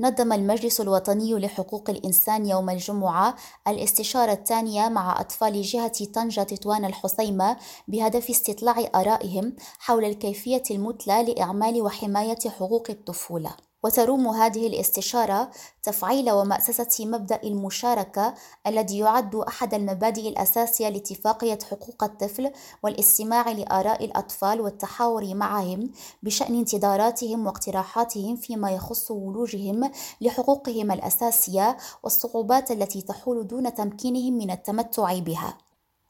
نظم المجلس الوطني لحقوق الإنسان يوم الجمعة الاستشارة الثانية مع أطفال جهة طنجة تطوان الحصيمة بهدف استطلاع آرائهم حول الكيفية المثلى لإعمال وحماية حقوق الطفولة. وتروم هذه الاستشارة تفعيل ومأسسة مبدأ المشاركة الذي يعد أحد المبادئ الأساسية لاتفاقية حقوق الطفل والاستماع لآراء الأطفال والتحاور معهم بشأن انتظاراتهم واقتراحاتهم فيما يخص ولوجهم لحقوقهم الأساسية والصعوبات التي تحول دون تمكينهم من التمتع بها.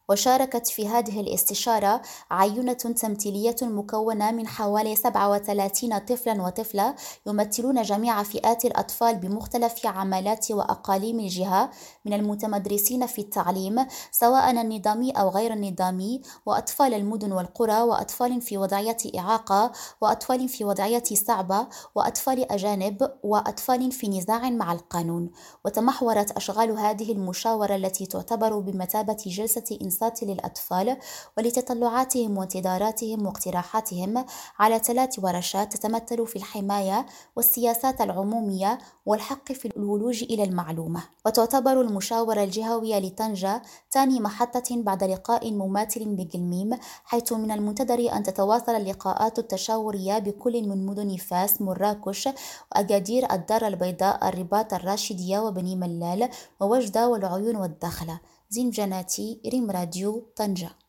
وشاركت في هذه الاستشارة عينة تمثيلية مكونة من حوالي 37 طفلا وطفلة يمثلون جميع فئات الأطفال بمختلف عملات وأقاليم الجهة من المتمدرسين في التعليم سواء النظامي أو غير النظامي وأطفال المدن والقرى وأطفال في وضعية إعاقة وأطفال في وضعية صعبة وأطفال أجانب وأطفال في نزاع مع القانون. وتمحورت أشغال هذه المشاورة التي تعتبر بمثابة جلسة إنسان الإنصات للأطفال ولتطلعاتهم وانتظاراتهم واقتراحاتهم على ثلاث ورشات تتمثل في الحماية والسياسات العمومية والحق في الولوج إلى المعلومة. وتعتبر المشاورة الجهوية لطنجة ثاني محطة بعد لقاء مماثل بقلميم حيث من المنتظر أن تتواصل اللقاءات التشاورية بكل من مدن فاس مراكش وأجادير الدار البيضاء الرباط الراشدية وبني ملال ووجدة والعيون والدخلة. زين جناتي ريم راديو طنجة